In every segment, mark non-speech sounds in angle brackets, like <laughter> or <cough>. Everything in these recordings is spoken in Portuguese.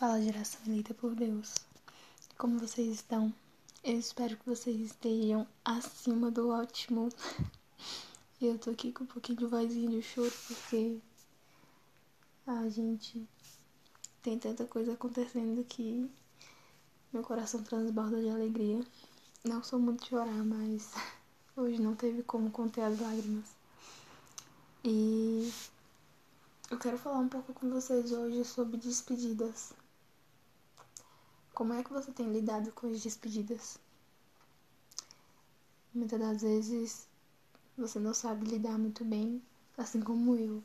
Fala geração eleita por Deus. Como vocês estão? Eu espero que vocês estejam acima do ótimo. <laughs> Eu tô aqui com um pouquinho de vozinha de choro porque a gente tem tanta coisa acontecendo que meu coração transborda de alegria. Não sou muito chorar, mas <laughs> hoje não teve como conter as lágrimas. E eu quero falar um pouco com vocês hoje sobre despedidas. Como é que você tem lidado com as despedidas? Muitas das vezes você não sabe lidar muito bem, assim como eu.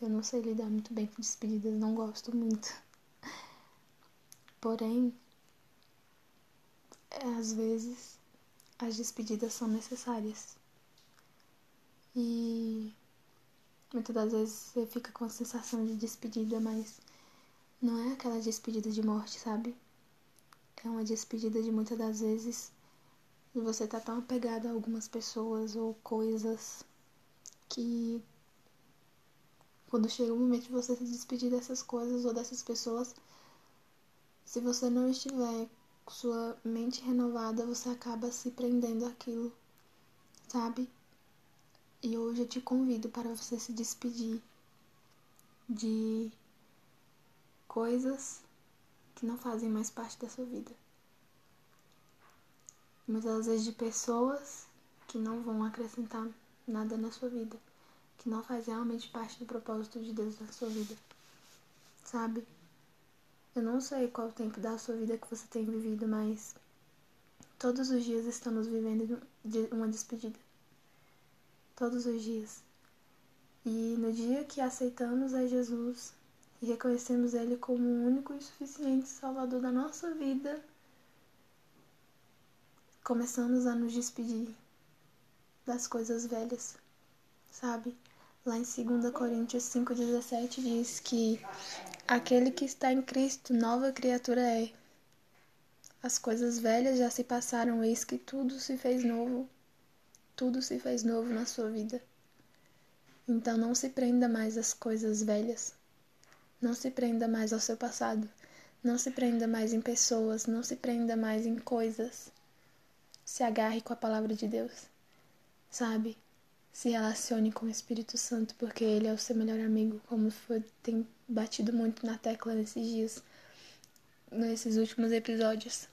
Eu não sei lidar muito bem com despedidas, não gosto muito. Porém, às vezes as despedidas são necessárias. E muitas das vezes você fica com a sensação de despedida, mas não é aquela despedida de morte, sabe? É uma despedida de muitas das vezes e você tá tão apegado a algumas pessoas ou coisas que quando chega o momento de você se despedir dessas coisas ou dessas pessoas, se você não estiver com sua mente renovada, você acaba se prendendo àquilo, sabe? E hoje eu te convido para você se despedir de coisas que não fazem mais parte da sua vida. Muitas vezes de pessoas que não vão acrescentar nada na sua vida, que não faz realmente parte do propósito de Deus na sua vida. Sabe? Eu não sei qual o tempo da sua vida que você tem vivido, mas todos os dias estamos vivendo uma despedida. Todos os dias. E no dia que aceitamos a Jesus, e reconhecemos Ele como o único e suficiente Salvador da nossa vida, começamos a nos despedir das coisas velhas, sabe? Lá em 2 Coríntios 5,17 diz que aquele que está em Cristo, nova criatura é. As coisas velhas já se passaram, eis que tudo se fez novo. Tudo se fez novo na sua vida. Então não se prenda mais às coisas velhas. Não se prenda mais ao seu passado. Não se prenda mais em pessoas. Não se prenda mais em coisas. Se agarre com a palavra de Deus. Sabe? Se relacione com o Espírito Santo, porque ele é o seu melhor amigo, como foi, tem batido muito na tecla nesses dias, nesses últimos episódios.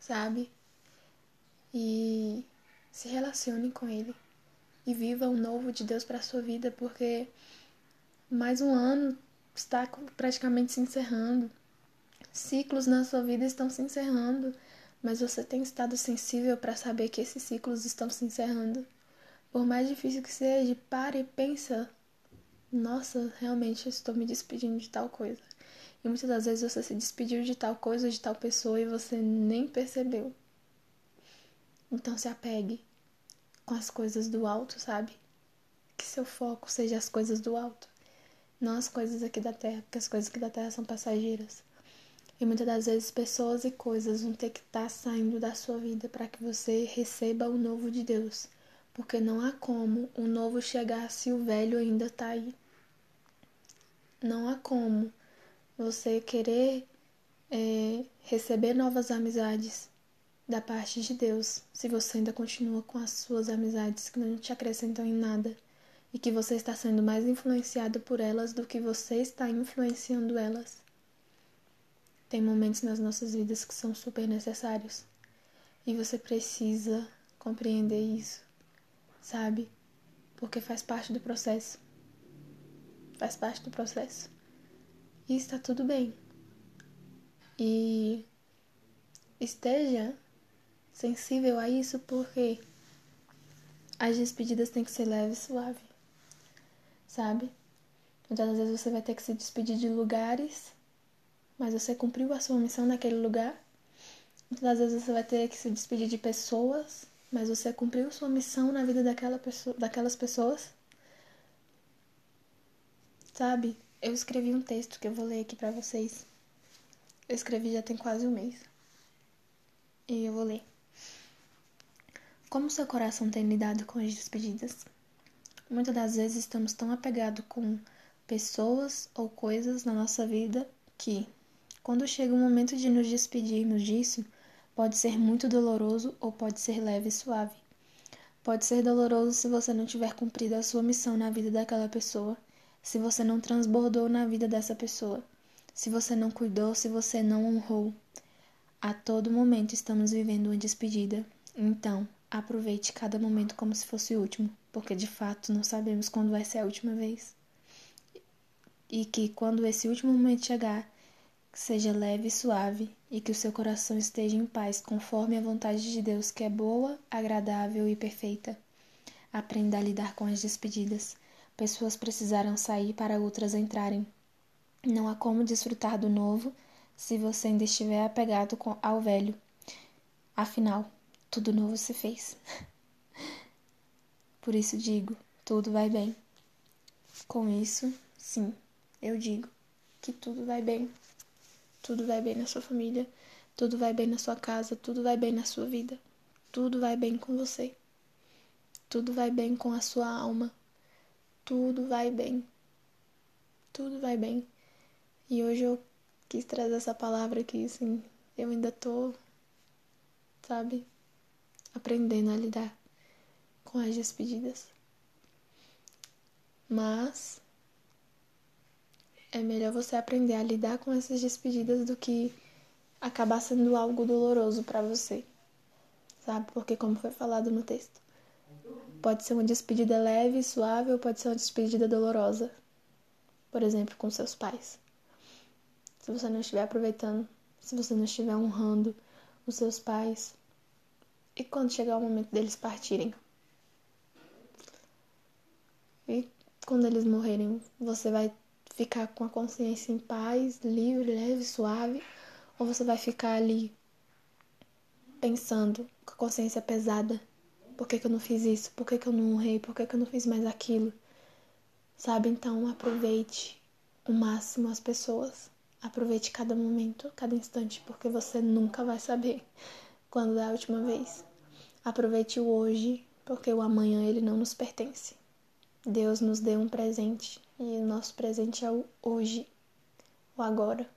Sabe? E se relacione com ele e viva o novo de Deus para sua vida, porque mais um ano está praticamente se encerrando. Ciclos na sua vida estão se encerrando, mas você tem estado sensível para saber que esses ciclos estão se encerrando. Por mais difícil que seja, pare e pensa: nossa, realmente estou me despedindo de tal coisa. E muitas das vezes você se despediu de tal coisa, de tal pessoa e você nem percebeu. Então se apegue com as coisas do alto, sabe? Que seu foco seja as coisas do alto não as coisas aqui da terra, porque as coisas aqui da terra são passageiras. E muitas das vezes pessoas e coisas vão ter que estar tá saindo da sua vida para que você receba o novo de Deus. Porque não há como o novo chegar se o velho ainda está aí. Não há como você querer é, receber novas amizades da parte de Deus se você ainda continua com as suas amizades que não te acrescentam em nada e que você está sendo mais influenciado por elas do que você está influenciando elas. Tem momentos nas nossas vidas que são super necessários e você precisa compreender isso, sabe? Porque faz parte do processo. Faz parte do processo. E está tudo bem. E esteja sensível a isso porque as despedidas têm que ser leve e suave sabe? Muitas vezes você vai ter que se despedir de lugares, mas você cumpriu a sua missão naquele lugar. Muitas vezes você vai ter que se despedir de pessoas, mas você cumpriu sua missão na vida daquela pessoa, daquelas pessoas. Sabe? Eu escrevi um texto que eu vou ler aqui para vocês. Eu escrevi já tem quase um mês. E eu vou ler. Como seu coração tem lidado com as despedidas? Muitas das vezes estamos tão apegados com pessoas ou coisas na nossa vida que, Quando chega o momento de nos despedirmos disso, pode ser muito doloroso ou pode ser leve e suave. Pode ser doloroso se você não tiver cumprido a sua missão na vida daquela pessoa, se você não transbordou na vida dessa pessoa, se você não cuidou, se você não honrou. A todo momento estamos vivendo uma despedida. Então, aproveite cada momento como se fosse o último, porque de fato não sabemos quando vai ser a última vez. E que quando esse último momento chegar, seja leve e suave e que o seu coração esteja em paz conforme a vontade de Deus, que é boa, agradável e perfeita. Aprenda a lidar com as despedidas. Pessoas precisaram sair para outras entrarem. Não há como desfrutar do novo se você ainda estiver apegado ao velho. Afinal, tudo novo se fez. <laughs> Por isso digo, tudo vai bem. Com isso, sim, eu digo que tudo vai bem. Tudo vai bem na sua família, tudo vai bem na sua casa, tudo vai bem na sua vida. Tudo vai bem com você. Tudo vai bem com a sua alma. Tudo vai bem. Tudo vai bem. E hoje eu quis trazer essa palavra aqui, assim, eu ainda tô, sabe, aprendendo a lidar com as despedidas. Mas é melhor você aprender a lidar com essas despedidas do que acabar sendo algo doloroso para você. Sabe? Porque como foi falado no texto, pode ser uma despedida leve, suave ou pode ser uma despedida dolorosa. Por exemplo, com seus pais se você não estiver aproveitando, se você não estiver honrando os seus pais. E quando chegar o momento deles partirem? E quando eles morrerem, você vai ficar com a consciência em paz, livre, leve, suave? Ou você vai ficar ali pensando com a consciência pesada? Por que, que eu não fiz isso? Por que, que eu não honrei? Por que, que eu não fiz mais aquilo? Sabe? Então aproveite o máximo as pessoas. Aproveite cada momento, cada instante, porque você nunca vai saber <laughs> quando é a última vez. Aproveite o hoje, porque o amanhã ele não nos pertence. Deus nos deu um presente e o nosso presente é o hoje, o agora.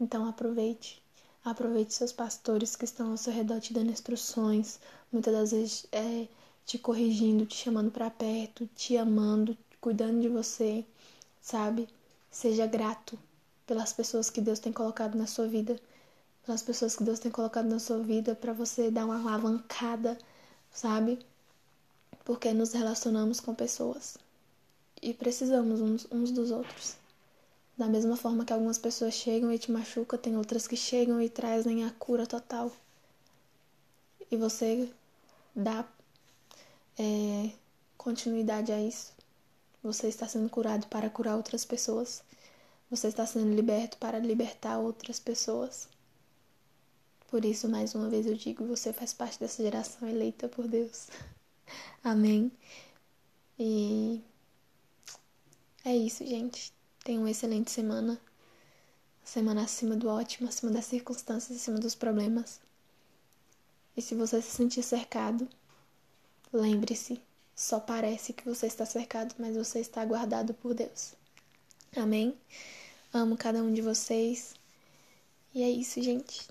Então aproveite. Aproveite seus pastores que estão ao seu redor te dando instruções, muitas das vezes é, te corrigindo, te chamando para perto, te amando, cuidando de você, sabe? Seja grato pelas pessoas que Deus tem colocado na sua vida, pelas pessoas que Deus tem colocado na sua vida para você dar uma alavancada, sabe? Porque nos relacionamos com pessoas e precisamos uns, uns dos outros. Da mesma forma que algumas pessoas chegam e te machucam, tem outras que chegam e trazem a cura total. E você dá é, continuidade a isso. Você está sendo curado para curar outras pessoas. Você está sendo liberto para libertar outras pessoas. Por isso, mais uma vez eu digo: você faz parte dessa geração eleita por Deus. <laughs> Amém. E é isso, gente. Tenha uma excelente semana. Semana acima do ótimo, acima das circunstâncias, acima dos problemas. E se você se sentir cercado, lembre-se: só parece que você está cercado, mas você está guardado por Deus. Amém? Amo cada um de vocês. E é isso, gente.